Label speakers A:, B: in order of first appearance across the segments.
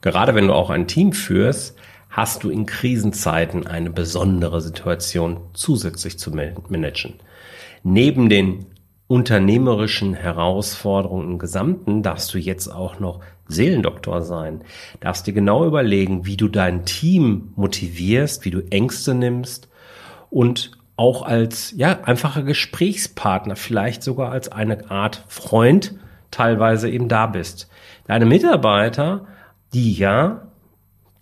A: Gerade wenn du auch ein Team führst, hast du in Krisenzeiten eine besondere Situation zusätzlich zu managen. Neben den unternehmerischen Herausforderungen im Gesamten darfst du jetzt auch noch Seelendoktor sein. Darfst dir genau überlegen, wie du dein Team motivierst, wie du Ängste nimmst und auch als, ja, einfacher Gesprächspartner, vielleicht sogar als eine Art Freund teilweise eben da bist. Deine Mitarbeiter, die ja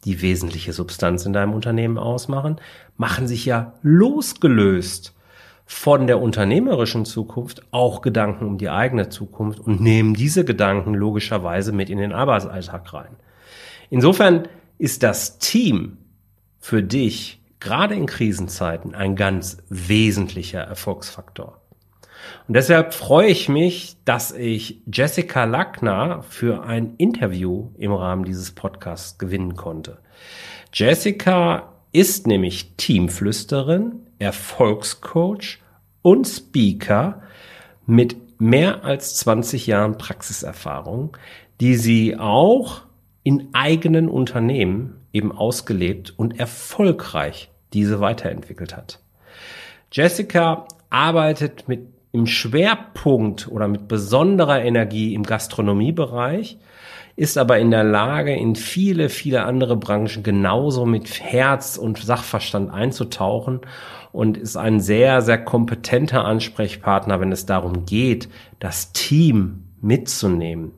A: die wesentliche Substanz in deinem Unternehmen ausmachen, machen sich ja losgelöst von der unternehmerischen Zukunft auch Gedanken um die eigene Zukunft und nehmen diese Gedanken logischerweise mit in den Arbeitsalltag rein. Insofern ist das Team für dich gerade in Krisenzeiten ein ganz wesentlicher Erfolgsfaktor. Und deshalb freue ich mich, dass ich Jessica Lackner für ein Interview im Rahmen dieses Podcasts gewinnen konnte. Jessica ist nämlich Teamflüsterin, Erfolgscoach und Speaker mit mehr als 20 Jahren Praxiserfahrung, die sie auch in eigenen Unternehmen eben ausgelebt und erfolgreich diese weiterentwickelt hat. Jessica arbeitet mit im Schwerpunkt oder mit besonderer Energie im Gastronomiebereich ist aber in der Lage, in viele, viele andere Branchen genauso mit Herz und Sachverstand einzutauchen und ist ein sehr, sehr kompetenter Ansprechpartner, wenn es darum geht, das Team mitzunehmen.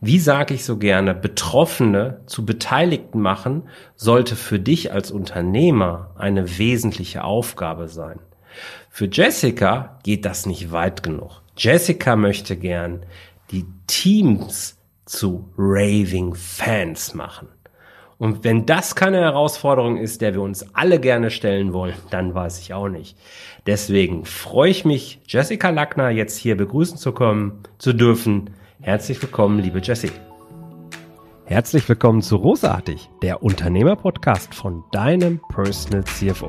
A: Wie sage ich so gerne, Betroffene zu Beteiligten machen, sollte für dich als Unternehmer eine wesentliche Aufgabe sein. Für Jessica geht das nicht weit genug. Jessica möchte gern die Teams zu raving Fans machen. Und wenn das keine Herausforderung ist, der wir uns alle gerne stellen wollen, dann weiß ich auch nicht. Deswegen freue ich mich, Jessica Lackner jetzt hier begrüßen zu kommen, zu dürfen. Herzlich willkommen, liebe Jessie. Herzlich willkommen zu Rosartig, der Unternehmerpodcast von deinem Personal CFO.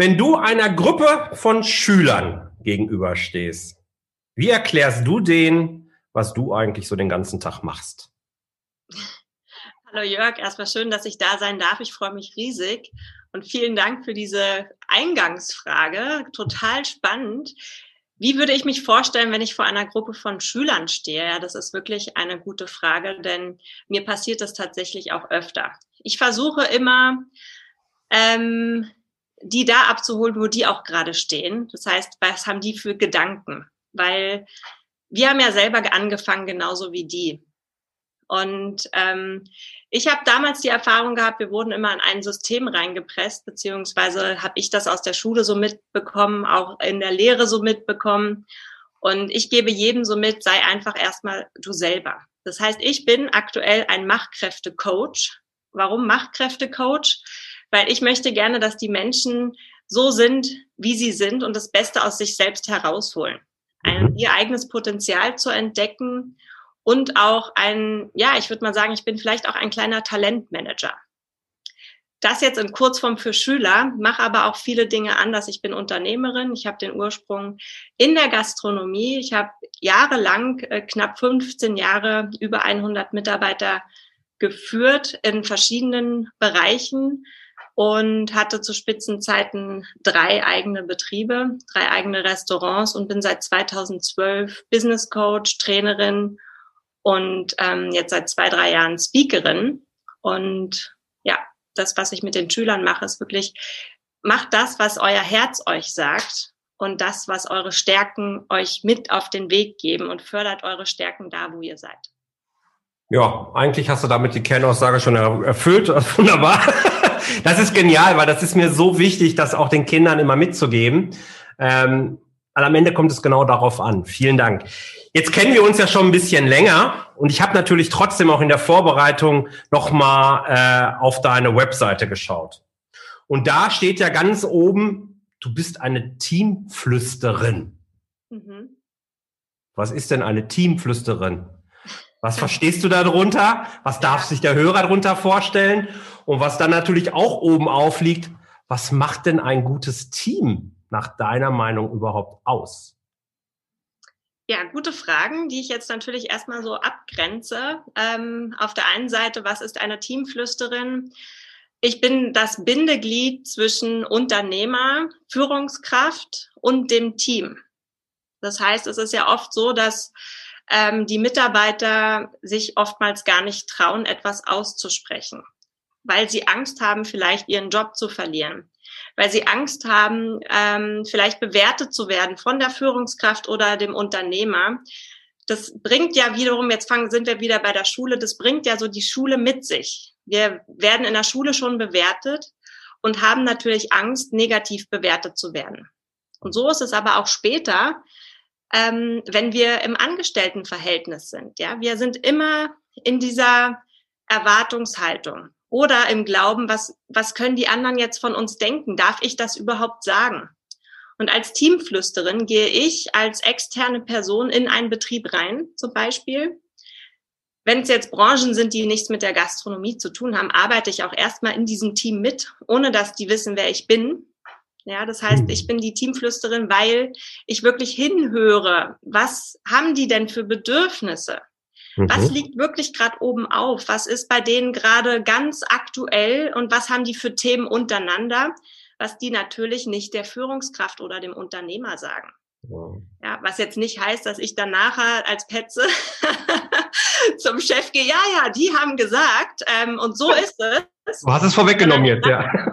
A: wenn du einer Gruppe von Schülern gegenüberstehst, wie erklärst du denen, was du eigentlich so den ganzen Tag machst?
B: Hallo Jörg, erstmal schön, dass ich da sein darf. Ich freue mich riesig und vielen Dank für diese Eingangsfrage. Total spannend. Wie würde ich mich vorstellen, wenn ich vor einer Gruppe von Schülern stehe? Ja, das ist wirklich eine gute Frage, denn mir passiert das tatsächlich auch öfter. Ich versuche immer, ähm, die da abzuholen, wo die auch gerade stehen. Das heißt, was haben die für Gedanken? Weil wir haben ja selber angefangen, genauso wie die. Und ähm, ich habe damals die Erfahrung gehabt, wir wurden immer in ein System reingepresst, beziehungsweise habe ich das aus der Schule so mitbekommen, auch in der Lehre so mitbekommen. Und ich gebe jedem so mit, sei einfach erstmal du selber. Das heißt, ich bin aktuell ein Machkräfte-Coach. Warum Machkräfte-Coach? Weil ich möchte gerne, dass die Menschen so sind, wie sie sind und das Beste aus sich selbst herausholen. Ein, mhm. ihr eigenes Potenzial zu entdecken und auch ein, ja, ich würde mal sagen, ich bin vielleicht auch ein kleiner Talentmanager. Das jetzt in Kurzform für Schüler, mache aber auch viele Dinge anders. Ich bin Unternehmerin, ich habe den Ursprung in der Gastronomie. Ich habe jahrelang, äh, knapp 15 Jahre, über 100 Mitarbeiter geführt in verschiedenen Bereichen und hatte zu Spitzenzeiten drei eigene Betriebe, drei eigene Restaurants und bin seit 2012 Business Coach, Trainerin und ähm, jetzt seit zwei, drei Jahren Speakerin. Und ja, das, was ich mit den Schülern mache, ist wirklich, macht das, was euer Herz euch sagt und das, was eure Stärken euch mit auf den Weg geben und fördert eure Stärken da, wo ihr seid.
A: Ja, eigentlich hast du damit die Kernaussage schon erfüllt. Wunderbar. Das ist genial, weil das ist mir so wichtig, das auch den Kindern immer mitzugeben. Ähm, am Ende kommt es genau darauf an. Vielen Dank. Jetzt kennen wir uns ja schon ein bisschen länger und ich habe natürlich trotzdem auch in der Vorbereitung nochmal äh, auf deine Webseite geschaut. Und da steht ja ganz oben, du bist eine Teamflüsterin. Mhm. Was ist denn eine Teamflüsterin? Was verstehst du darunter? Was darf sich der Hörer darunter vorstellen? Und was dann natürlich auch oben aufliegt, was macht denn ein gutes Team nach deiner Meinung überhaupt aus?
B: Ja, gute Fragen, die ich jetzt natürlich erstmal so abgrenze. Ähm, auf der einen Seite, was ist eine Teamflüsterin? Ich bin das Bindeglied zwischen Unternehmer, Führungskraft und dem Team. Das heißt, es ist ja oft so, dass ähm, die Mitarbeiter sich oftmals gar nicht trauen, etwas auszusprechen, weil sie Angst haben, vielleicht ihren Job zu verlieren weil sie Angst haben, ähm, vielleicht bewertet zu werden von der Führungskraft oder dem Unternehmer. Das bringt ja wiederum, jetzt fangen, sind wir wieder bei der Schule, das bringt ja so die Schule mit sich. Wir werden in der Schule schon bewertet und haben natürlich Angst, negativ bewertet zu werden. Und so ist es aber auch später, ähm, wenn wir im Angestelltenverhältnis sind. Ja, wir sind immer in dieser Erwartungshaltung oder im Glauben, was, was können die anderen jetzt von uns denken? Darf ich das überhaupt sagen? Und als Teamflüsterin gehe ich als externe Person in einen Betrieb rein, zum Beispiel. Wenn es jetzt Branchen sind, die nichts mit der Gastronomie zu tun haben, arbeite ich auch erstmal in diesem Team mit, ohne dass die wissen, wer ich bin. Ja, das heißt, ich bin die Teamflüsterin, weil ich wirklich hinhöre. Was haben die denn für Bedürfnisse? Mhm. Was liegt wirklich gerade oben auf? Was ist bei denen gerade ganz aktuell und was haben die für Themen untereinander, was die natürlich nicht der Führungskraft oder dem Unternehmer sagen? Wow. Ja, was jetzt nicht heißt, dass ich dann nachher als Petze zum Chef gehe, ja, ja, die haben gesagt, ähm, und so ist es.
A: Du hast es vorweggenommen jetzt, ja.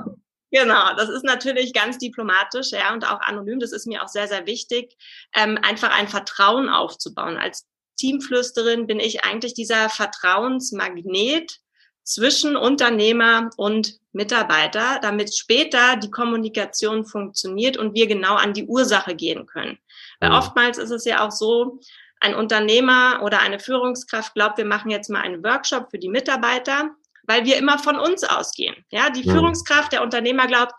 B: Genau, das ist natürlich ganz diplomatisch, ja, und auch anonym. Das ist mir auch sehr, sehr wichtig, ähm, einfach ein Vertrauen aufzubauen. Als Teamflüsterin bin ich eigentlich dieser Vertrauensmagnet zwischen Unternehmer und Mitarbeiter, damit später die Kommunikation funktioniert und wir genau an die Ursache gehen können. Weil mhm. oftmals ist es ja auch so, ein Unternehmer oder eine Führungskraft glaubt, wir machen jetzt mal einen Workshop für die Mitarbeiter, weil wir immer von uns ausgehen. Ja, die mhm. Führungskraft, der Unternehmer glaubt,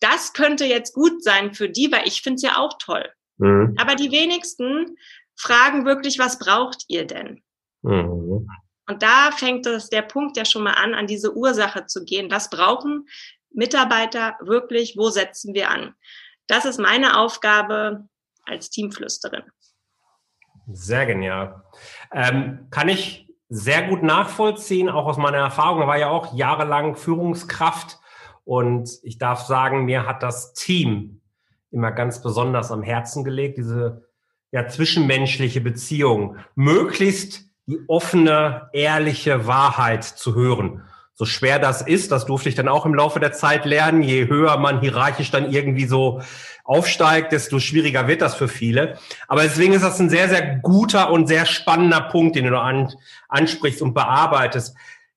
B: das könnte jetzt gut sein für die, weil ich finde es ja auch toll. Mhm. Aber die wenigsten fragen wirklich, was braucht ihr denn? Mhm. Und da fängt das, der Punkt ja schon mal an, an diese Ursache zu gehen. Was brauchen Mitarbeiter wirklich? Wo setzen wir an? Das ist meine Aufgabe als Teamflüsterin.
A: Sehr genial. Ähm, kann ich sehr gut nachvollziehen, auch aus meiner Erfahrung. War ja auch jahrelang Führungskraft und ich darf sagen, mir hat das Team immer ganz besonders am Herzen gelegt, diese ja, zwischenmenschliche Beziehung, möglichst die offene, ehrliche Wahrheit zu hören. So schwer das ist, das durfte ich dann auch im Laufe der Zeit lernen. Je höher man hierarchisch dann irgendwie so aufsteigt, desto schwieriger wird das für viele. Aber deswegen ist das ein sehr, sehr guter und sehr spannender Punkt, den du an, ansprichst und bearbeitest.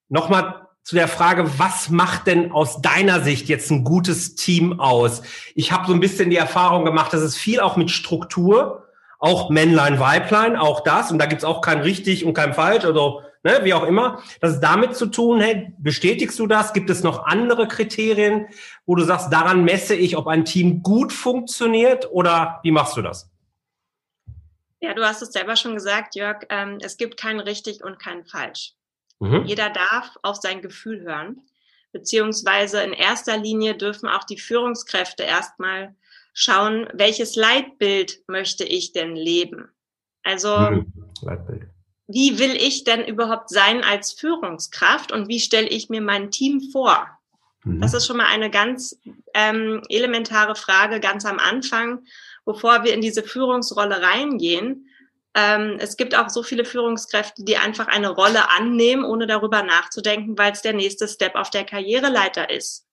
A: Nochmal zu der Frage, was macht denn aus deiner Sicht jetzt ein gutes Team aus? Ich habe so ein bisschen die Erfahrung gemacht, dass es viel auch mit Struktur auch Männlein, Weiblein, auch das. Und da gibt's auch kein richtig und kein falsch, also ne, wie auch immer. Das ist damit zu tun, hey, bestätigst du das? Gibt es noch andere Kriterien, wo du sagst, daran messe ich, ob ein Team gut funktioniert oder wie machst du das?
B: Ja, du hast es selber schon gesagt, Jörg, ähm, es gibt kein richtig und kein falsch. Mhm. Jeder darf auf sein Gefühl hören, beziehungsweise in erster Linie dürfen auch die Führungskräfte erstmal schauen, welches Leitbild möchte ich denn leben? Also, hm, Leitbild. Wie will ich denn überhaupt sein als Führungskraft und wie stelle ich mir mein Team vor? Mhm. Das ist schon mal eine ganz ähm, elementare Frage ganz am Anfang, bevor wir in diese Führungsrolle reingehen. Ähm, es gibt auch so viele Führungskräfte, die einfach eine Rolle annehmen, ohne darüber nachzudenken, weil es der nächste Step auf der Karriereleiter ist.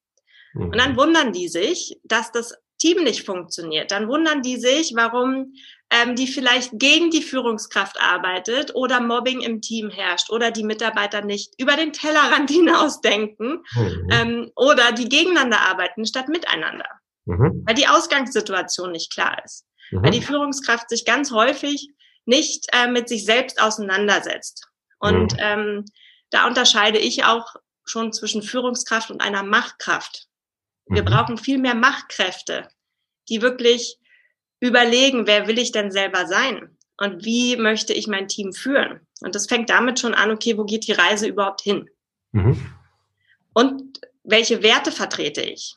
B: Mhm. Und dann wundern die sich, dass das Team nicht funktioniert. Dann wundern die sich, warum ähm, die vielleicht gegen die Führungskraft arbeitet oder Mobbing im Team herrscht oder die Mitarbeiter nicht über den Tellerrand hinausdenken mhm. ähm, oder die gegeneinander arbeiten statt miteinander, mhm. weil die Ausgangssituation nicht klar ist. mhm. weil die Führungskraft sich ganz häufig nicht äh, mit sich selbst auseinandersetzt. Und mhm. ähm, da unterscheide ich auch schon zwischen Führungskraft und einer Machtkraft. Wir mhm. brauchen viel mehr Machtkräfte, die wirklich überlegen, wer will ich denn selber sein und wie möchte ich mein Team führen. Und das fängt damit schon an, okay, wo geht die Reise überhaupt hin? Mhm. Und welche Werte vertrete ich?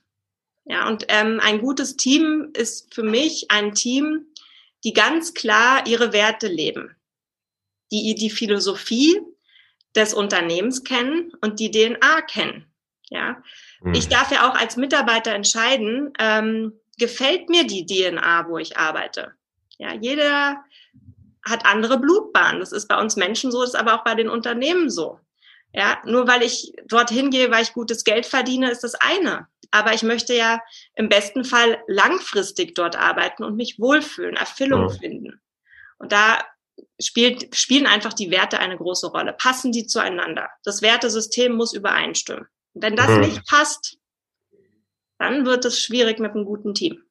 B: Ja, und ähm, ein gutes Team ist für mich ein Team, die ganz klar ihre Werte leben, die die Philosophie des Unternehmens kennen und die DNA kennen. Ja, mhm. ich darf ja auch als Mitarbeiter entscheiden, ähm, gefällt mir die DNA, wo ich arbeite. Ja, jeder hat andere Blutbahnen. Das ist bei uns Menschen so, das ist aber auch bei den Unternehmen so. Ja, nur weil ich dorthin gehe, weil ich gutes Geld verdiene, ist das eine. Aber ich möchte ja im besten Fall langfristig dort arbeiten und mich wohlfühlen, Erfüllung ja. finden. Und da spielt, spielen einfach die Werte eine große Rolle. Passen die zueinander? Das Wertesystem muss übereinstimmen. Wenn das mhm. nicht passt, dann wird es schwierig mit einem guten Team.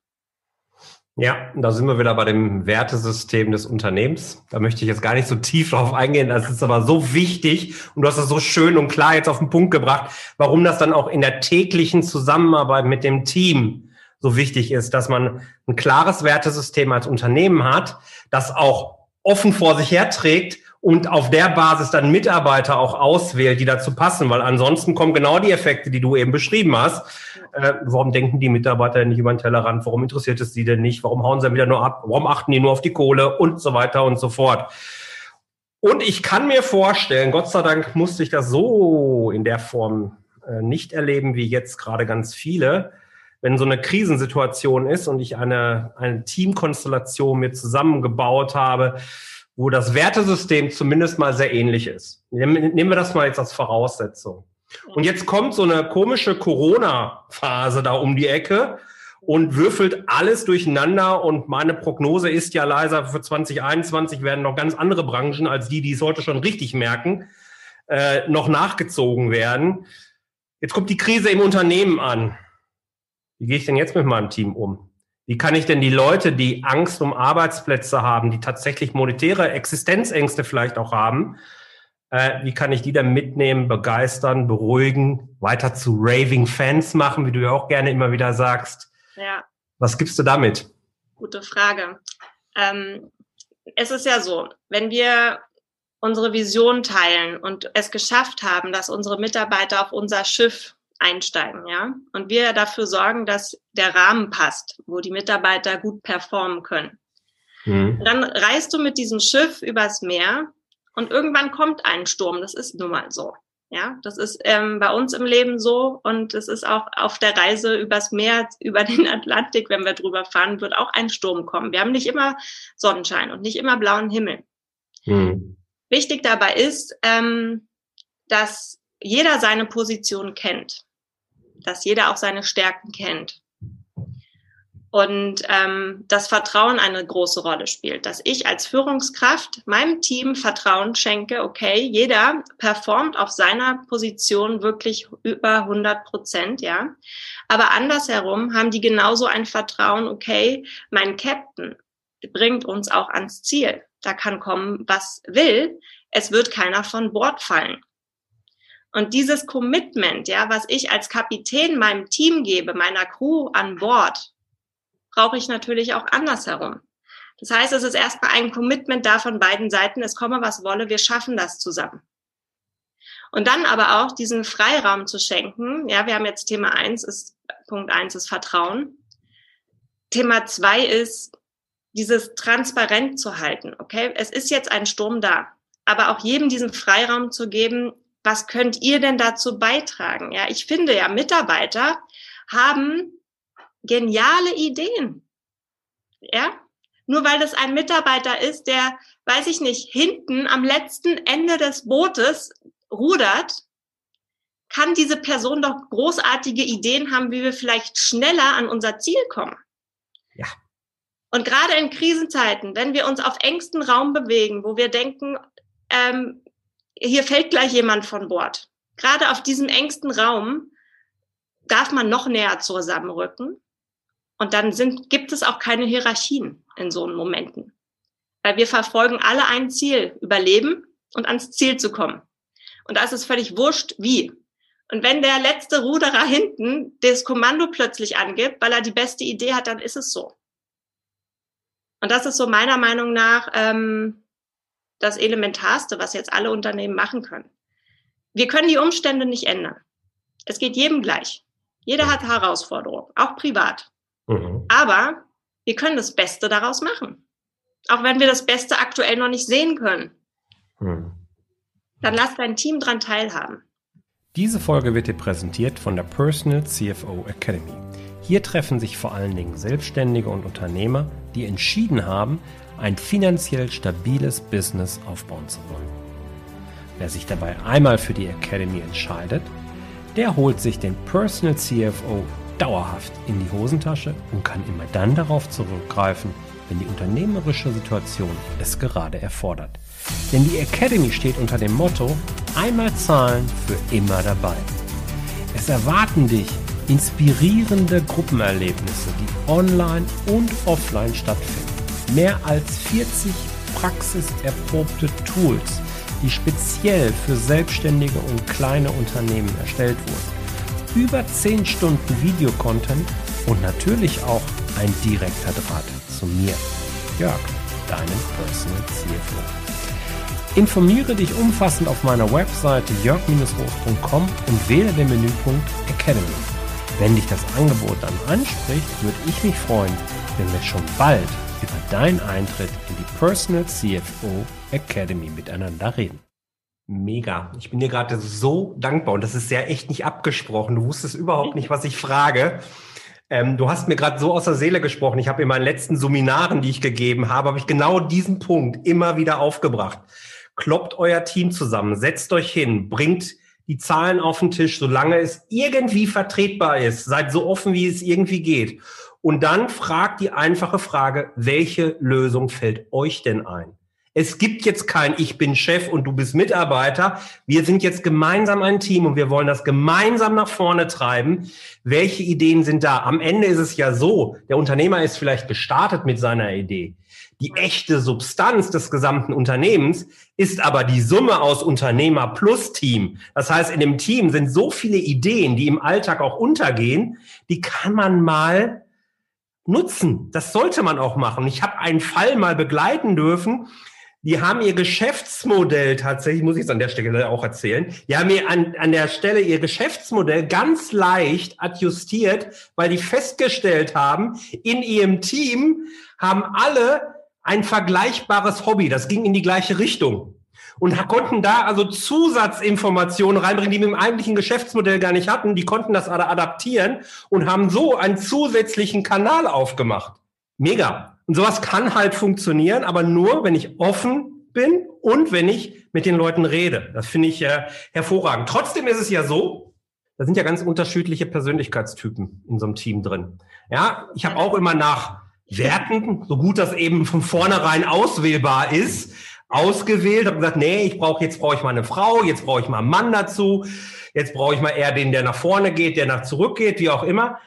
A: Ja, da sind wir wieder bei dem Wertesystem des Unternehmens. Da möchte ich jetzt gar nicht so tief drauf eingehen. Das ist aber so wichtig und du hast das so schön und klar jetzt auf den Punkt gebracht, warum das dann auch in der täglichen Zusammenarbeit mit dem Team so wichtig ist, dass man ein klares Wertesystem als Unternehmen hat, das auch offen vor sich herträgt und auf der Basis dann Mitarbeiter auch auswählt, die dazu passen, weil ansonsten kommen genau die Effekte, die du eben beschrieben hast. Äh, warum denken die Mitarbeiter nicht über den Tellerrand? Warum interessiert es sie denn nicht? Warum hauen sie wieder nur ab? Warum achten die nur auf die Kohle und so weiter und so fort? Und ich kann mir vorstellen, Gott sei Dank musste ich das so in der Form äh, nicht erleben wie jetzt gerade ganz viele, wenn so eine Krisensituation ist und ich eine, eine Teamkonstellation mir zusammengebaut habe, wo das Wertesystem zumindest mal sehr ähnlich ist. Nehmen wir das mal jetzt als Voraussetzung. Und jetzt kommt so eine komische Corona-Phase da um die Ecke und würfelt alles durcheinander. Und meine Prognose ist ja leiser, für 2021 werden noch ganz andere Branchen als die, die es heute schon richtig merken, äh, noch nachgezogen werden. Jetzt kommt die Krise im Unternehmen an. Wie gehe ich denn jetzt mit meinem Team um? Wie kann ich denn die Leute, die Angst um Arbeitsplätze haben, die tatsächlich monetäre Existenzängste vielleicht auch haben, äh, wie kann ich die dann mitnehmen, begeistern, beruhigen, weiter zu raving Fans machen, wie du ja auch gerne immer wieder sagst? Ja. Was gibst du damit?
B: Gute Frage. Ähm, es ist ja so, wenn wir unsere Vision teilen und es geschafft haben, dass unsere Mitarbeiter auf unser Schiff einsteigen, ja. Und wir dafür sorgen, dass der Rahmen passt, wo die Mitarbeiter gut performen können. Mhm. Dann reist du mit diesem Schiff übers Meer und irgendwann kommt ein Sturm. Das ist nun mal so. Ja, das ist ähm, bei uns im Leben so und es ist auch auf der Reise übers Meer, über den Atlantik, wenn wir drüber fahren, wird auch ein Sturm kommen. Wir haben nicht immer Sonnenschein und nicht immer blauen Himmel. Mhm. Wichtig dabei ist, ähm, dass jeder seine Position kennt dass jeder auch seine Stärken kennt. Und ähm, das Vertrauen eine große Rolle spielt, dass ich als Führungskraft meinem Team Vertrauen schenke, okay, jeder performt auf seiner Position wirklich über 100 Prozent, ja. Aber andersherum haben die genauso ein Vertrauen, okay, mein Captain bringt uns auch ans Ziel. Da kann kommen, was will. Es wird keiner von Bord fallen. Und dieses Commitment, ja, was ich als Kapitän meinem Team gebe, meiner Crew an Bord, brauche ich natürlich auch andersherum. Das heißt, es ist erstmal ein Commitment da von beiden Seiten, es komme was wolle, wir schaffen das zusammen. Und dann aber auch diesen Freiraum zu schenken. Ja, wir haben jetzt Thema eins ist, Punkt eins ist Vertrauen. Thema zwei ist, dieses transparent zu halten. Okay, es ist jetzt ein Sturm da, aber auch jedem diesen Freiraum zu geben, was könnt ihr denn dazu beitragen? Ja, ich finde ja, Mitarbeiter haben geniale Ideen. Ja, nur weil das ein Mitarbeiter ist, der, weiß ich nicht, hinten am letzten Ende des Bootes rudert, kann diese Person doch großartige Ideen haben, wie wir vielleicht schneller an unser Ziel kommen. Ja. Und gerade in Krisenzeiten, wenn wir uns auf engstem Raum bewegen, wo wir denken, ähm, hier fällt gleich jemand von Bord. Gerade auf diesem engsten Raum darf man noch näher zusammenrücken. Und dann sind, gibt es auch keine Hierarchien. in so Momenten. Weil wir verfolgen alle ein Ziel, überleben und ans Ziel zu kommen. Und da ist es völlig wurscht, wie. Und wenn der letzte Ruderer hinten das Kommando plötzlich angibt, weil er die beste Idee hat, dann ist es so. Und das ist so meiner Meinung nach ähm, das Elementarste, was jetzt alle Unternehmen machen können. Wir können die Umstände nicht ändern. Es geht jedem gleich. Jeder hat Herausforderungen, auch privat. Mhm. Aber wir können das Beste daraus machen. Auch wenn wir das Beste aktuell noch nicht sehen können. Mhm. Dann lass dein Team dran teilhaben.
C: Diese Folge wird dir präsentiert von der Personal CFO Academy. Hier treffen sich vor allen Dingen Selbstständige und Unternehmer, die entschieden haben, ein finanziell stabiles Business aufbauen zu wollen. Wer sich dabei einmal für die Academy entscheidet, der holt sich den Personal CFO dauerhaft in die Hosentasche und kann immer dann darauf zurückgreifen, wenn die unternehmerische Situation es gerade erfordert. Denn die Academy steht unter dem Motto einmal zahlen für immer dabei. Es erwarten dich inspirierende Gruppenerlebnisse, die online und offline stattfinden. Mehr als 40 praxiserprobte Tools, die speziell für Selbstständige und kleine Unternehmen erstellt wurden. Über 10 Stunden Videocontent und natürlich auch ein direkter Draht zu mir, Jörg, deinem Personal CFO. Informiere dich umfassend auf meiner Webseite jörg-roos.com und wähle den Menüpunkt Academy. Wenn dich das Angebot dann anspricht, würde ich mich freuen, wenn wir schon bald deinen Eintritt in die Personal CFO Academy miteinander reden.
A: Mega. Ich bin dir gerade so dankbar und das ist ja echt nicht abgesprochen. Du wusstest überhaupt nicht, was ich frage. Ähm, du hast mir gerade so aus der Seele gesprochen. Ich habe in meinen letzten Seminaren, die ich gegeben habe, habe ich genau diesen Punkt immer wieder aufgebracht. Kloppt euer Team zusammen, setzt euch hin, bringt die Zahlen auf den Tisch, solange es irgendwie vertretbar ist. Seid so offen, wie es irgendwie geht. Und dann fragt die einfache Frage, welche Lösung fällt euch denn ein? Es gibt jetzt kein Ich bin Chef und du bist Mitarbeiter. Wir sind jetzt gemeinsam ein Team und wir wollen das gemeinsam nach vorne treiben. Welche Ideen sind da? Am Ende ist es ja so, der Unternehmer ist vielleicht gestartet mit seiner Idee. Die echte Substanz des gesamten Unternehmens ist aber die Summe aus Unternehmer plus Team. Das heißt, in dem Team sind so viele Ideen, die im Alltag auch untergehen, die kann man mal nutzen. Das sollte man auch machen. Ich habe einen Fall mal begleiten dürfen. Die haben ihr Geschäftsmodell tatsächlich, muss ich es an der Stelle auch erzählen, die haben mir an, an der Stelle ihr Geschäftsmodell ganz leicht adjustiert, weil die festgestellt haben, in ihrem Team haben alle ein vergleichbares Hobby. Das ging in die gleiche Richtung. Und konnten da also Zusatzinformationen reinbringen, die wir im eigentlichen Geschäftsmodell gar nicht hatten. Die konnten das adaptieren und haben so einen zusätzlichen Kanal aufgemacht. Mega. Und sowas kann halt funktionieren, aber nur, wenn ich offen bin und wenn ich mit den Leuten rede. Das finde ich äh, hervorragend. Trotzdem ist es ja so, da sind ja ganz unterschiedliche Persönlichkeitstypen in so einem Team drin. Ja, ich habe auch immer nach Werten, so gut das eben von vornherein auswählbar ist, ausgewählt, habe gesagt, nee, ich brauche jetzt brauche ich mal eine Frau, jetzt brauche ich mal einen Mann dazu, jetzt brauche ich mal eher den, der nach vorne geht, der nach zurück geht, wie auch immer.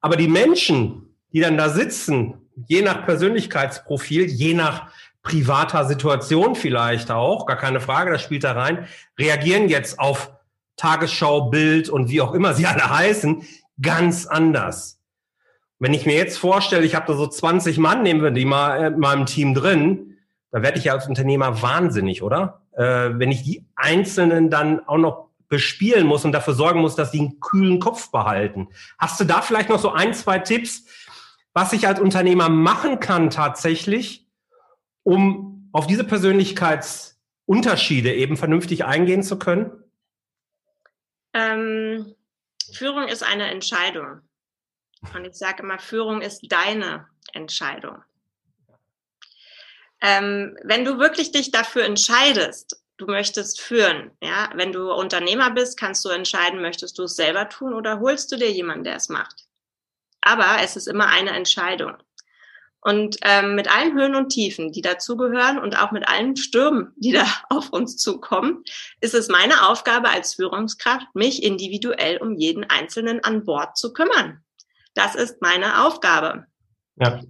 A: Aber die Menschen, die dann da sitzen, je nach Persönlichkeitsprofil, je nach privater Situation vielleicht auch, gar keine Frage, das spielt da rein, reagieren jetzt auf Tagesschau, Bild und wie auch immer sie alle heißen, ganz anders. Wenn ich mir jetzt vorstelle, ich habe da so 20 Mann, nehmen wir die mal äh, in meinem Team drin, da werde ich ja als Unternehmer wahnsinnig, oder? Äh, wenn ich die Einzelnen dann auch noch bespielen muss und dafür sorgen muss, dass die einen kühlen Kopf behalten. Hast du da vielleicht noch so ein, zwei Tipps, was ich als Unternehmer machen kann tatsächlich, um auf diese Persönlichkeitsunterschiede eben vernünftig eingehen zu können?
B: Ähm, Führung ist eine Entscheidung. Und ich sage immer, Führung ist deine Entscheidung. Ähm, wenn du wirklich dich dafür entscheidest, du möchtest führen, ja, wenn du Unternehmer bist, kannst du entscheiden, möchtest du es selber tun oder holst du dir jemanden, der es macht. Aber es ist immer eine Entscheidung. Und ähm, mit allen Höhen und Tiefen, die dazugehören und auch mit allen Stürmen, die da auf uns zukommen, ist es meine Aufgabe als Führungskraft, mich individuell um jeden Einzelnen an Bord zu kümmern. Das ist meine Aufgabe. Ja.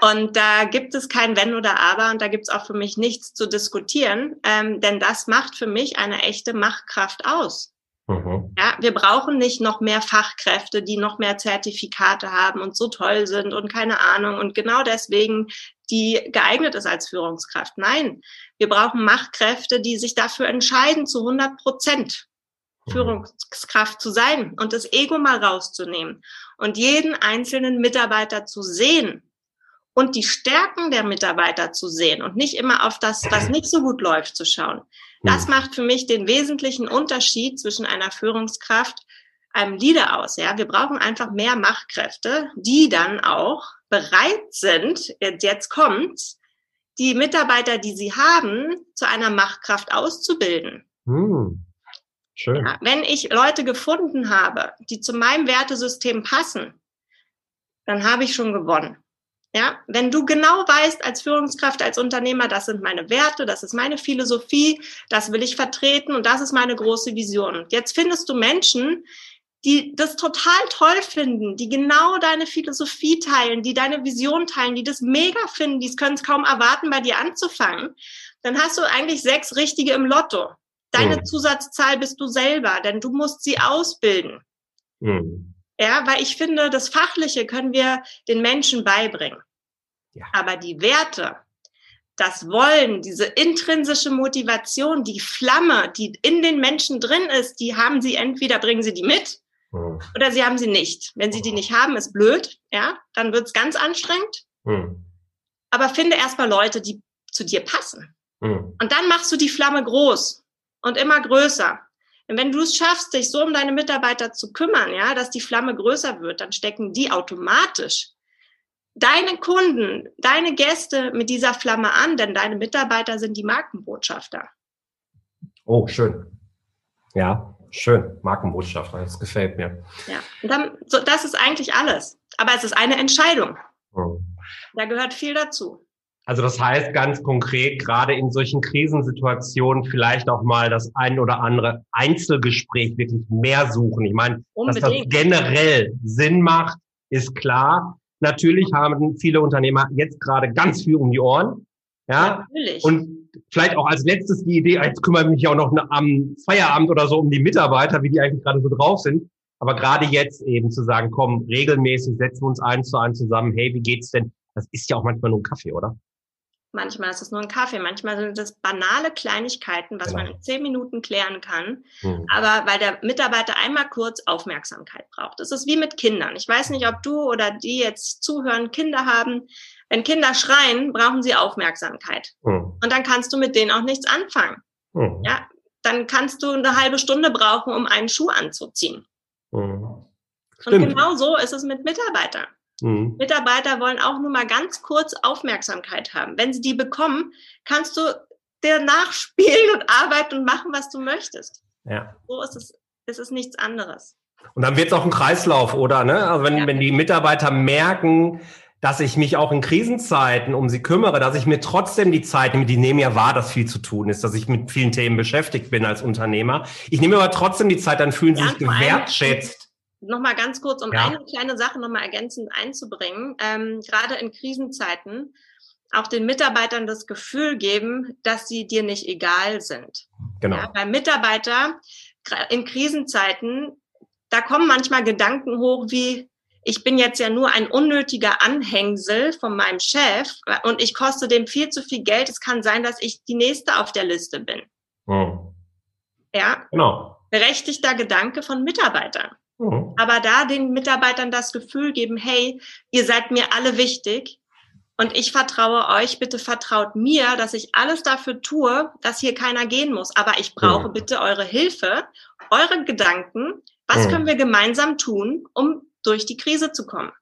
B: Und da gibt es kein Wenn oder Aber und da gibt es auch für mich nichts zu diskutieren, ähm, denn das macht für mich eine echte Machtkraft aus. Mhm. Ja, wir brauchen nicht noch mehr Fachkräfte, die noch mehr Zertifikate haben und so toll sind und keine Ahnung und genau deswegen die geeignet ist als Führungskraft. Nein, wir brauchen Machtkräfte, die sich dafür entscheiden, zu 100 Prozent mhm. Führungskraft zu sein und das Ego mal rauszunehmen und jeden einzelnen Mitarbeiter zu sehen und die Stärken der Mitarbeiter zu sehen und nicht immer auf das, was nicht so gut läuft, zu schauen. Das macht für mich den wesentlichen Unterschied zwischen einer Führungskraft, einem Leader aus. Ja, wir brauchen einfach mehr Machtkräfte, die dann auch bereit sind, jetzt kommt's, die Mitarbeiter, die sie haben, zu einer Machtkraft auszubilden. Hm. Schön. Ja, wenn ich Leute gefunden habe, die zu meinem Wertesystem passen, dann habe ich schon gewonnen. Ja, wenn du genau weißt als Führungskraft, als Unternehmer, das sind meine Werte, das ist meine Philosophie, das will ich vertreten und das ist meine große Vision. Jetzt findest du Menschen, die das total toll finden, die genau deine Philosophie teilen, die deine Vision teilen, die das mega finden, die können es kaum erwarten, bei dir anzufangen, dann hast du eigentlich sechs Richtige im Lotto. Deine mhm. Zusatzzahl bist du selber, denn du musst sie ausbilden. Mhm. Ja, weil ich finde, das Fachliche können wir den Menschen beibringen. Ja. Aber die Werte, das Wollen, diese intrinsische Motivation, die Flamme, die in den Menschen drin ist, die haben sie entweder bringen sie die mit hm. oder sie haben sie nicht. Wenn sie die nicht haben, ist blöd, ja, dann wird's ganz anstrengend. Hm. Aber finde erstmal Leute, die zu dir passen. Hm. Und dann machst du die Flamme groß und immer größer. Und wenn du es schaffst, dich so um deine Mitarbeiter zu kümmern, ja, dass die Flamme größer wird, dann stecken die automatisch deine Kunden, deine Gäste mit dieser Flamme an, denn deine Mitarbeiter sind die Markenbotschafter.
A: Oh, schön. Ja, schön. Markenbotschafter, das gefällt mir.
B: Ja, und dann, so, das ist eigentlich alles. Aber es ist eine Entscheidung. Oh. Da gehört viel dazu.
A: Also das heißt ganz konkret, gerade in solchen Krisensituationen vielleicht auch mal das ein oder andere Einzelgespräch wirklich mehr suchen. Ich meine, Unbedingt. dass das generell Sinn macht, ist klar. Natürlich haben viele Unternehmer jetzt gerade ganz viel um die Ohren. Ja, Natürlich. und vielleicht auch als letztes die Idee, jetzt kümmere ich mich auch noch am Feierabend oder so um die Mitarbeiter, wie die eigentlich gerade so drauf sind. Aber gerade jetzt eben zu sagen, komm, regelmäßig setzen wir uns eins zu eins zusammen. Hey, wie geht's denn? Das ist ja auch manchmal nur ein Kaffee, oder?
B: Manchmal ist es nur ein Kaffee, manchmal sind es banale Kleinigkeiten, was genau. man in zehn Minuten klären kann. Mhm. Aber weil der Mitarbeiter einmal kurz Aufmerksamkeit braucht. Es ist wie mit Kindern. Ich weiß nicht, ob du oder die jetzt zuhören, Kinder haben. Wenn Kinder schreien, brauchen sie Aufmerksamkeit. Mhm. Und dann kannst du mit denen auch nichts anfangen. Mhm. Ja, dann kannst du eine halbe Stunde brauchen, um einen Schuh anzuziehen. Mhm. Und genau so ist es mit Mitarbeitern. Mhm. Mitarbeiter wollen auch nur mal ganz kurz Aufmerksamkeit haben. Wenn sie die bekommen, kannst du dir nachspielen und arbeiten und machen, was du möchtest. Ja. So ist es, es ist nichts anderes.
A: Und dann wird es auch ein Kreislauf, oder? Ne? Also wenn, ja. wenn die Mitarbeiter merken, dass ich mich auch in Krisenzeiten um sie kümmere, dass ich mir trotzdem die Zeit nehme, die nehmen ja wahr, dass viel zu tun ist, dass ich mit vielen Themen beschäftigt bin als Unternehmer. Ich nehme aber trotzdem die Zeit, dann fühlen sie ja, sich gewertschätzt
B: Nochmal ganz kurz, um ja. eine kleine Sache nochmal ergänzend einzubringen. Ähm, gerade in Krisenzeiten auch den Mitarbeitern das Gefühl geben, dass sie dir nicht egal sind. Genau. Ja, bei Mitarbeiter in Krisenzeiten, da kommen manchmal Gedanken hoch wie, ich bin jetzt ja nur ein unnötiger Anhängsel von meinem Chef und ich koste dem viel zu viel Geld. Es kann sein, dass ich die nächste auf der Liste bin. Oh. Ja. Genau. Berechtigter Gedanke von Mitarbeitern. Mhm. Aber da den Mitarbeitern das Gefühl geben, hey, ihr seid mir alle wichtig und ich vertraue euch, bitte vertraut mir, dass ich alles dafür tue, dass hier keiner gehen muss. Aber ich brauche mhm. bitte eure Hilfe, eure Gedanken. Was mhm. können wir gemeinsam tun, um durch die Krise zu kommen?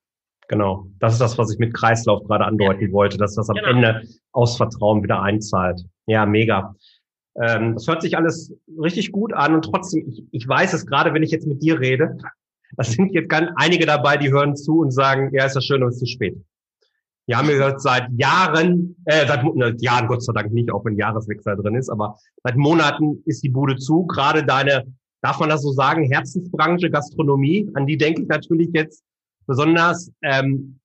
A: Genau, das ist das, was ich mit Kreislauf gerade andeuten ja. wollte, dass das am genau. Ende aus Vertrauen wieder einzahlt. Ja, mega. Ähm, das hört sich alles richtig gut an und trotzdem, ich, ich weiß es gerade, wenn ich jetzt mit dir rede, da sind jetzt ganz einige dabei, die hören zu und sagen, ja, ist das schön, aber es ist zu spät. Wir haben gehört, seit Jahren, äh, seit äh, Jahren Gott sei Dank nicht, auch wenn Jahreswechsel drin ist, aber seit Monaten ist die Bude zu. Gerade deine, darf man das so sagen, Herzensbranche Gastronomie, an die denke ich natürlich jetzt besonders. Ähm,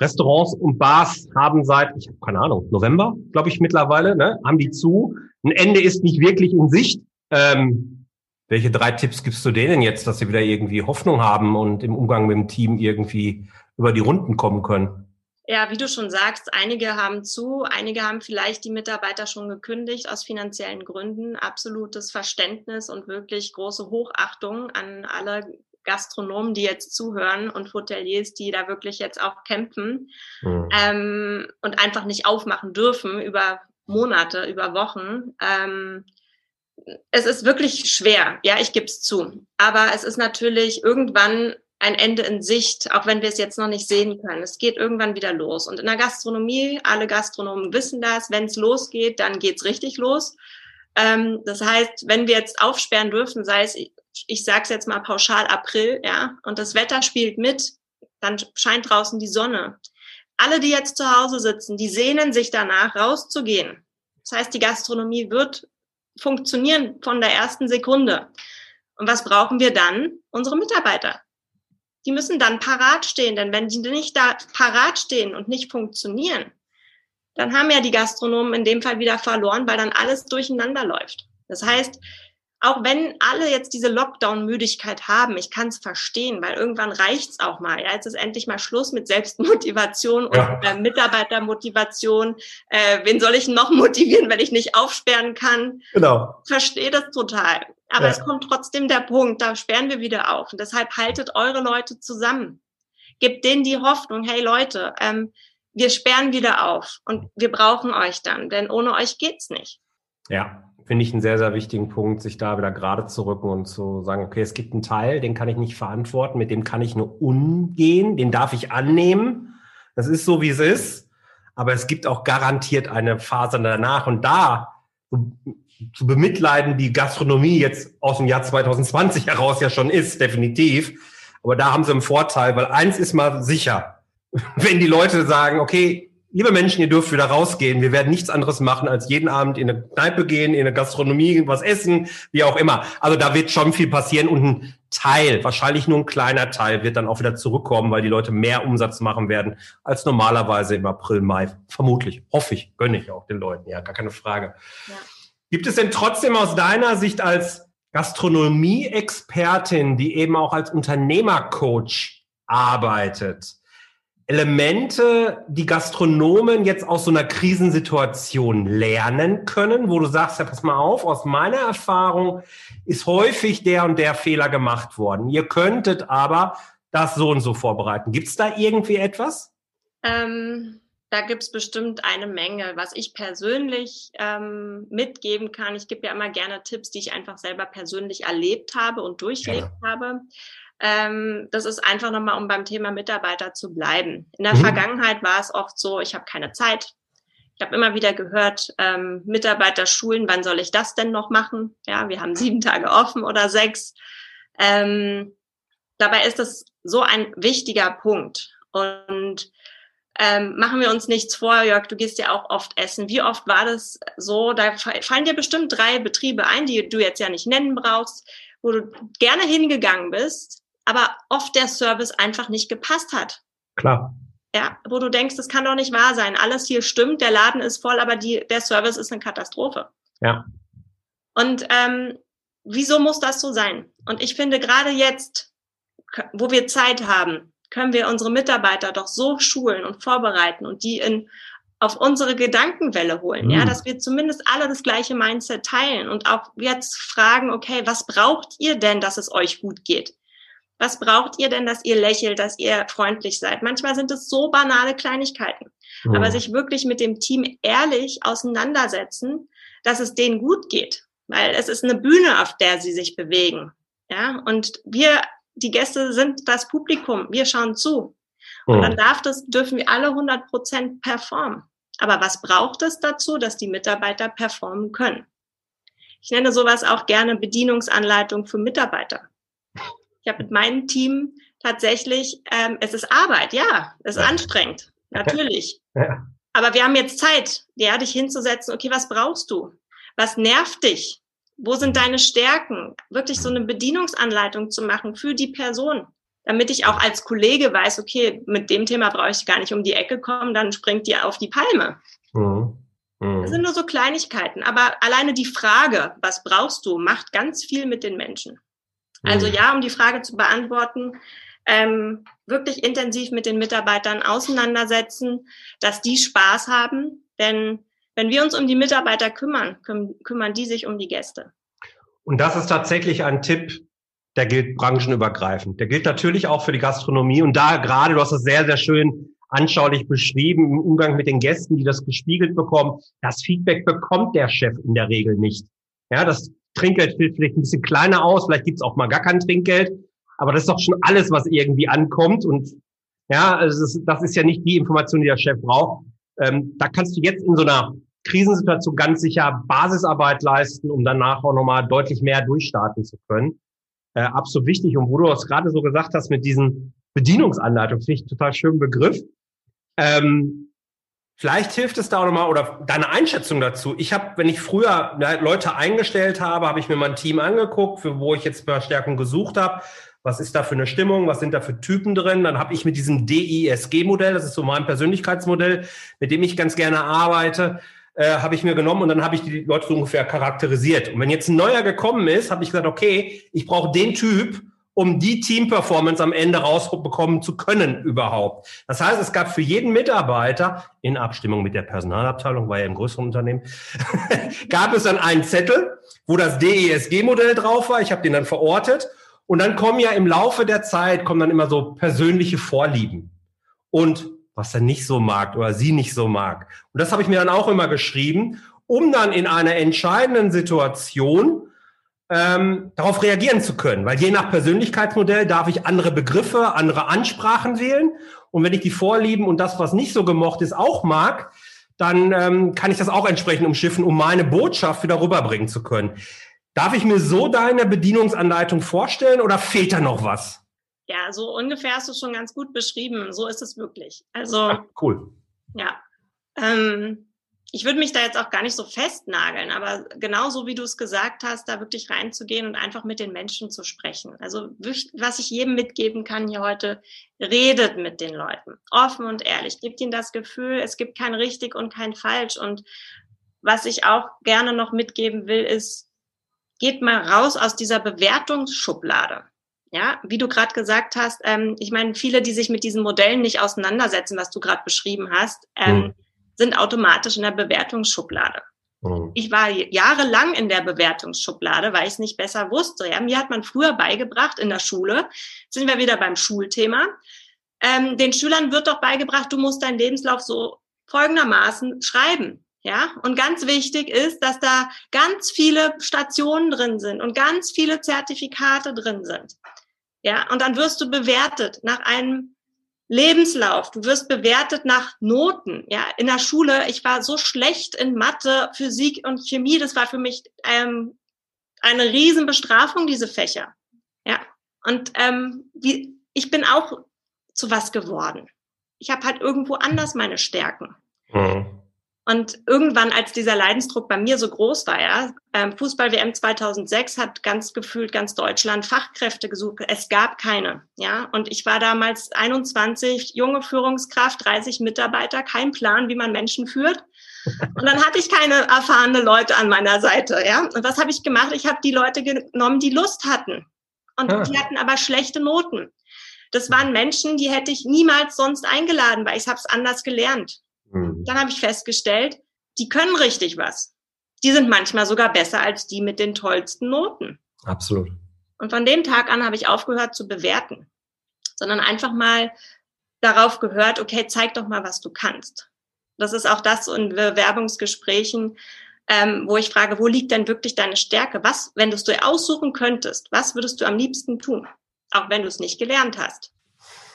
A: Restaurants und Bars haben seit, ich habe keine Ahnung, November, glaube ich mittlerweile, ne, haben die zu. Ein Ende ist nicht wirklich in Sicht. Ähm, welche drei Tipps gibst du denen jetzt, dass sie wieder irgendwie Hoffnung haben und im Umgang mit dem Team irgendwie über die Runden kommen können?
B: Ja, wie du schon sagst, einige haben zu, einige haben vielleicht die Mitarbeiter schon gekündigt aus finanziellen Gründen. Absolutes Verständnis und wirklich große Hochachtung an alle Gastronomen, die jetzt zuhören und Hoteliers, die da wirklich jetzt auch kämpfen mhm. ähm, und einfach nicht aufmachen dürfen über Monate, über Wochen. Ähm, es ist wirklich schwer, ja, ich gebe es zu. Aber es ist natürlich irgendwann ein Ende in Sicht, auch wenn wir es jetzt noch nicht sehen können. Es geht irgendwann wieder los. Und in der Gastronomie, alle Gastronomen wissen das, wenn es losgeht, dann geht's richtig los. Ähm, das heißt, wenn wir jetzt aufsperren dürfen, sei es ich sage es jetzt mal pauschal April, ja, und das Wetter spielt mit, dann scheint draußen die Sonne. Alle, die jetzt zu Hause sitzen, die sehnen sich danach, rauszugehen. Das heißt, die Gastronomie wird funktionieren von der ersten Sekunde. Und was brauchen wir dann? Unsere Mitarbeiter. Die müssen dann parat stehen, denn wenn die nicht da parat stehen und nicht funktionieren, dann haben ja die Gastronomen in dem Fall wieder verloren, weil dann alles durcheinander läuft. Das heißt, auch wenn alle jetzt diese Lockdown-Müdigkeit haben, ich kann es verstehen, weil irgendwann reicht's auch mal. Ja, jetzt ist endlich mal Schluss mit Selbstmotivation und ja. äh, Mitarbeitermotivation. Äh, wen soll ich noch motivieren, wenn ich nicht aufsperren kann? Genau. Verstehe das total. Aber ja. es kommt trotzdem der Punkt, da sperren wir wieder auf. Und deshalb haltet eure Leute zusammen. Gebt denen die Hoffnung, hey Leute, ähm, wir sperren wieder auf und wir brauchen euch dann, denn ohne euch geht's nicht.
A: Ja, finde ich einen sehr, sehr wichtigen Punkt, sich da wieder gerade zu rücken und zu sagen, okay, es gibt einen Teil, den kann ich nicht verantworten, mit dem kann ich nur umgehen, den darf ich annehmen. Das ist so, wie es ist. Aber es gibt auch garantiert eine Phase danach und da zu bemitleiden, die Gastronomie jetzt aus dem Jahr 2020 heraus ja schon ist, definitiv. Aber da haben sie einen Vorteil, weil eins ist mal sicher. Wenn die Leute sagen, okay, liebe Menschen, ihr dürft wieder rausgehen. Wir werden nichts anderes machen, als jeden Abend in eine Kneipe gehen, in eine Gastronomie, was essen, wie auch immer. Also da wird schon viel passieren und ein Teil, wahrscheinlich nur ein kleiner Teil, wird dann auch wieder zurückkommen, weil die Leute mehr Umsatz machen werden als normalerweise im April, Mai. Vermutlich, hoffe ich, gönne ich auch den Leuten, ja, gar keine Frage. Ja. Gibt es denn trotzdem aus deiner Sicht als Gastronomie-Expertin, die eben auch als Unternehmercoach arbeitet, Elemente, die Gastronomen jetzt aus so einer Krisensituation lernen können, wo du sagst, ja, pass mal auf, aus meiner Erfahrung ist häufig der und der Fehler gemacht worden. Ihr könntet aber das so und so vorbereiten. Gibt es da irgendwie etwas?
B: Ähm, da gibt es bestimmt eine Menge. Was ich persönlich ähm, mitgeben kann, ich gebe ja immer gerne Tipps, die ich einfach selber persönlich erlebt habe und durchlebt ja. habe. Ähm, das ist einfach nochmal, um beim Thema Mitarbeiter zu bleiben. In der mhm. Vergangenheit war es oft so, ich habe keine Zeit. Ich habe immer wieder gehört, ähm, Mitarbeiter schulen, wann soll ich das denn noch machen? Ja, wir haben sieben Tage offen oder sechs. Ähm, dabei ist das so ein wichtiger Punkt. Und ähm, machen wir uns nichts vor, Jörg, du gehst ja auch oft essen. Wie oft war das so? Da fallen dir bestimmt drei Betriebe ein, die du jetzt ja nicht nennen brauchst, wo du gerne hingegangen bist, aber oft der Service einfach nicht gepasst hat.
A: Klar.
B: Ja, wo du denkst, das kann doch nicht wahr sein. Alles hier stimmt, der Laden ist voll, aber die, der Service ist eine Katastrophe.
A: Ja.
B: Und ähm, wieso muss das so sein? Und ich finde, gerade jetzt, wo wir Zeit haben, können wir unsere Mitarbeiter doch so schulen und vorbereiten und die in auf unsere Gedankenwelle holen, mhm. ja, dass wir zumindest alle das gleiche Mindset teilen und auch jetzt fragen, okay, was braucht ihr denn, dass es euch gut geht? Was braucht ihr denn, dass ihr lächelt, dass ihr freundlich seid? Manchmal sind es so banale Kleinigkeiten. Mhm. Aber sich wirklich mit dem Team ehrlich auseinandersetzen, dass es denen gut geht. Weil es ist eine Bühne, auf der sie sich bewegen. Ja, und wir, die Gäste sind das Publikum. Wir schauen zu. Und dann mhm. darf das, dürfen wir alle 100 Prozent performen. Aber was braucht es dazu, dass die Mitarbeiter performen können? Ich nenne sowas auch gerne Bedienungsanleitung für Mitarbeiter. Ich habe mit meinem Team tatsächlich, ähm, es ist Arbeit, ja, es ist ja. anstrengend, natürlich. Ja. Aber wir haben jetzt Zeit, ja, dich hinzusetzen, okay, was brauchst du? Was nervt dich? Wo sind deine Stärken? Wirklich so eine Bedienungsanleitung zu machen für die Person, damit ich auch als Kollege weiß, okay, mit dem Thema brauche ich gar nicht um die Ecke kommen, dann springt die auf die Palme. Mhm. Mhm. Das sind nur so Kleinigkeiten. Aber alleine die Frage, was brauchst du, macht ganz viel mit den Menschen. Also mhm. ja, um die Frage zu beantworten, ähm, wirklich intensiv mit den Mitarbeitern auseinandersetzen, dass die Spaß haben. Denn wenn wir uns um die Mitarbeiter kümmern, küm kümmern die sich um die Gäste.
A: Und das ist tatsächlich ein Tipp, der gilt branchenübergreifend. Der gilt natürlich auch für die Gastronomie. Und da gerade, du hast es sehr, sehr schön anschaulich beschrieben im Umgang mit den Gästen, die das gespiegelt bekommen. Das Feedback bekommt der Chef in der Regel nicht. Ja, das Trinkgeld fällt vielleicht ein bisschen kleiner aus, vielleicht gibt's auch mal gar kein Trinkgeld, aber das ist doch schon alles, was irgendwie ankommt. Und ja, also das, ist, das ist ja nicht die Information, die der Chef braucht. Ähm, da kannst du jetzt in so einer Krisensituation ganz sicher Basisarbeit leisten, um danach auch nochmal deutlich mehr durchstarten zu können. Äh, absolut wichtig. Und wo du es gerade so gesagt hast mit diesen Bedienungsanleitungen, finde ich total schönen Begriff. Ähm, vielleicht hilft es da auch nochmal oder deine Einschätzung dazu. Ich habe, wenn ich früher Leute eingestellt habe, habe ich mir mein Team angeguckt, für wo ich jetzt Verstärkung gesucht habe. Was ist da für eine Stimmung? Was sind da für Typen drin? Dann habe ich mit diesem DISG-Modell, das ist so mein Persönlichkeitsmodell, mit dem ich ganz gerne arbeite, äh, habe ich mir genommen und dann habe ich die Leute so ungefähr charakterisiert. Und wenn jetzt ein neuer gekommen ist, habe ich gesagt, okay, ich brauche den Typ um die Team-Performance am Ende rausbekommen zu können überhaupt. Das heißt, es gab für jeden Mitarbeiter in Abstimmung mit der Personalabteilung, war ja im größeren Unternehmen, gab es dann einen Zettel, wo das DESG-Modell drauf war. Ich habe den dann verortet. Und dann kommen ja im Laufe der Zeit, kommen dann immer so persönliche Vorlieben. Und was er nicht so mag oder sie nicht so mag. Und das habe ich mir dann auch immer geschrieben, um dann in einer entscheidenden Situation ähm, darauf reagieren zu können. Weil je nach Persönlichkeitsmodell darf ich andere Begriffe, andere Ansprachen wählen. Und wenn ich die Vorlieben und das, was nicht so gemocht ist, auch mag, dann ähm, kann ich das auch entsprechend umschiffen, um meine Botschaft wieder rüberbringen zu können. Darf ich mir so deine Bedienungsanleitung vorstellen oder fehlt da noch was?
B: Ja, so ungefähr hast du schon ganz gut beschrieben. So ist es wirklich. Also Ach,
A: cool.
B: Ja. Ähm, ich würde mich da jetzt auch gar nicht so festnageln, aber genauso wie du es gesagt hast, da wirklich reinzugehen und einfach mit den Menschen zu sprechen. Also was ich jedem mitgeben kann hier heute, redet mit den Leuten, offen und ehrlich, gibt ihnen das Gefühl, es gibt kein richtig und kein falsch. Und was ich auch gerne noch mitgeben will, ist, geht mal raus aus dieser Bewertungsschublade. Ja, wie du gerade gesagt hast, ähm, ich meine, viele, die sich mit diesen Modellen nicht auseinandersetzen, was du gerade beschrieben hast, ähm, mhm sind automatisch in der Bewertungsschublade. Mhm. Ich war jahrelang in der Bewertungsschublade, weil ich es nicht besser wusste. Ja, mir hat man früher beigebracht in der Schule, sind wir wieder beim Schulthema. Ähm, den Schülern wird doch beigebracht, du musst deinen Lebenslauf so folgendermaßen schreiben. Ja, und ganz wichtig ist, dass da ganz viele Stationen drin sind und ganz viele Zertifikate drin sind. Ja, und dann wirst du bewertet nach einem Lebenslauf, du wirst bewertet nach Noten. Ja, in der Schule, ich war so schlecht in Mathe, Physik und Chemie, das war für mich ähm, eine Riesenbestrafung, diese Fächer. Ja, und ähm, wie, ich bin auch zu was geworden. Ich habe halt irgendwo anders meine Stärken. Mhm. Und irgendwann, als dieser Leidensdruck bei mir so groß war, ja, ähm, Fußball-WM 2006 hat ganz gefühlt ganz Deutschland Fachkräfte gesucht. Es gab keine, ja. Und ich war damals 21, junge Führungskraft, 30 Mitarbeiter, kein Plan, wie man Menschen führt. Und dann hatte ich keine erfahrene Leute an meiner Seite, ja. Und was habe ich gemacht? Ich habe die Leute genommen, die Lust hatten. Und ah. die hatten aber schlechte Noten. Das waren Menschen, die hätte ich niemals sonst eingeladen, weil ich habe es anders gelernt. Mhm. Dann habe ich festgestellt, die können richtig was. Die sind manchmal sogar besser als die mit den tollsten Noten.
A: Absolut.
B: Und von dem Tag an habe ich aufgehört zu bewerten, sondern einfach mal darauf gehört, okay, zeig doch mal, was du kannst. Das ist auch das in Bewerbungsgesprächen, ähm, wo ich frage, wo liegt denn wirklich deine Stärke? Was, wenn du es dir aussuchen könntest, was würdest du am liebsten tun? Auch wenn du es nicht gelernt hast.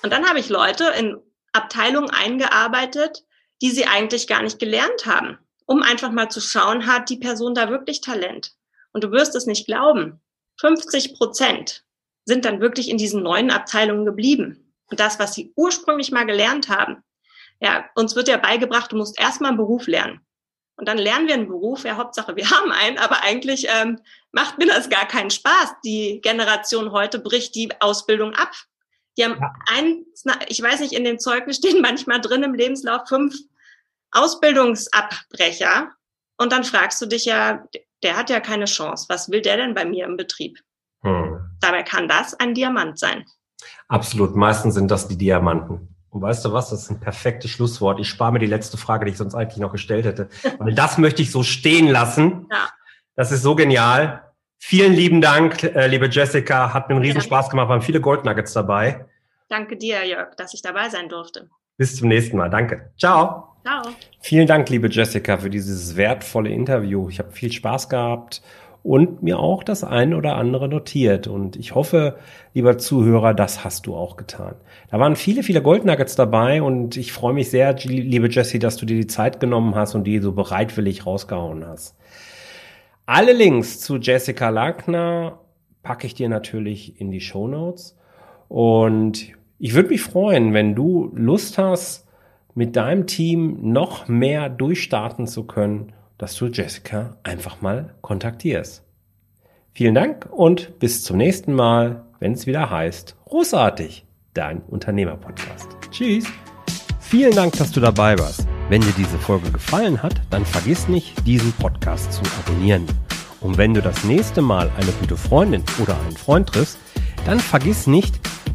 B: Und dann habe ich Leute in Abteilungen eingearbeitet, die sie eigentlich gar nicht gelernt haben, um einfach mal zu schauen, hat die Person da wirklich Talent? Und du wirst es nicht glauben. 50 Prozent sind dann wirklich in diesen neuen Abteilungen geblieben. Und das, was sie ursprünglich mal gelernt haben, ja, uns wird ja beigebracht, du musst erstmal einen Beruf lernen. Und dann lernen wir einen Beruf, ja, Hauptsache wir haben einen, aber eigentlich ähm, macht mir das gar keinen Spaß. Die Generation heute bricht die Ausbildung ab. Die haben ja. eins, ich weiß nicht, in dem Zeugnis stehen manchmal drin im Lebenslauf fünf Ausbildungsabbrecher. Und dann fragst du dich ja, der hat ja keine Chance. Was will der denn bei mir im Betrieb? Hm. Dabei kann das ein Diamant sein.
D: Absolut. Meistens sind das die Diamanten. Und weißt du was? Das ist ein perfektes Schlusswort. Ich spare mir die letzte Frage, die ich sonst eigentlich noch gestellt hätte. Weil das möchte ich so stehen lassen. Ja. Das ist so genial. Vielen lieben Dank, äh, liebe Jessica. Hat mir einen Riesenspaß gemacht. Waren viele Goldnuggets dabei.
B: Danke dir, Jörg, dass ich dabei sein durfte.
D: Bis zum nächsten Mal. Danke. Ciao.
A: Ciao. Vielen Dank, liebe Jessica, für dieses wertvolle Interview. Ich habe viel Spaß gehabt und mir auch das eine oder andere notiert. Und ich hoffe, lieber Zuhörer, das hast du auch getan. Da waren viele, viele Goldnuggets dabei und ich freue mich sehr, liebe Jessie, dass du dir die Zeit genommen hast und die so bereitwillig rausgehauen hast. Alle Links zu Jessica Lackner packe ich dir natürlich in die Show Notes. Und ich würde mich freuen, wenn du Lust hast, mit deinem Team noch mehr durchstarten zu können, dass du Jessica einfach mal kontaktierst. Vielen Dank und bis zum nächsten Mal, wenn es wieder heißt, großartig, dein Unternehmerpodcast. Tschüss. Vielen Dank, dass du dabei warst. Wenn dir diese Folge gefallen hat, dann vergiss nicht, diesen Podcast zu abonnieren. Und wenn du das nächste Mal eine gute Freundin oder einen Freund triffst, dann vergiss nicht,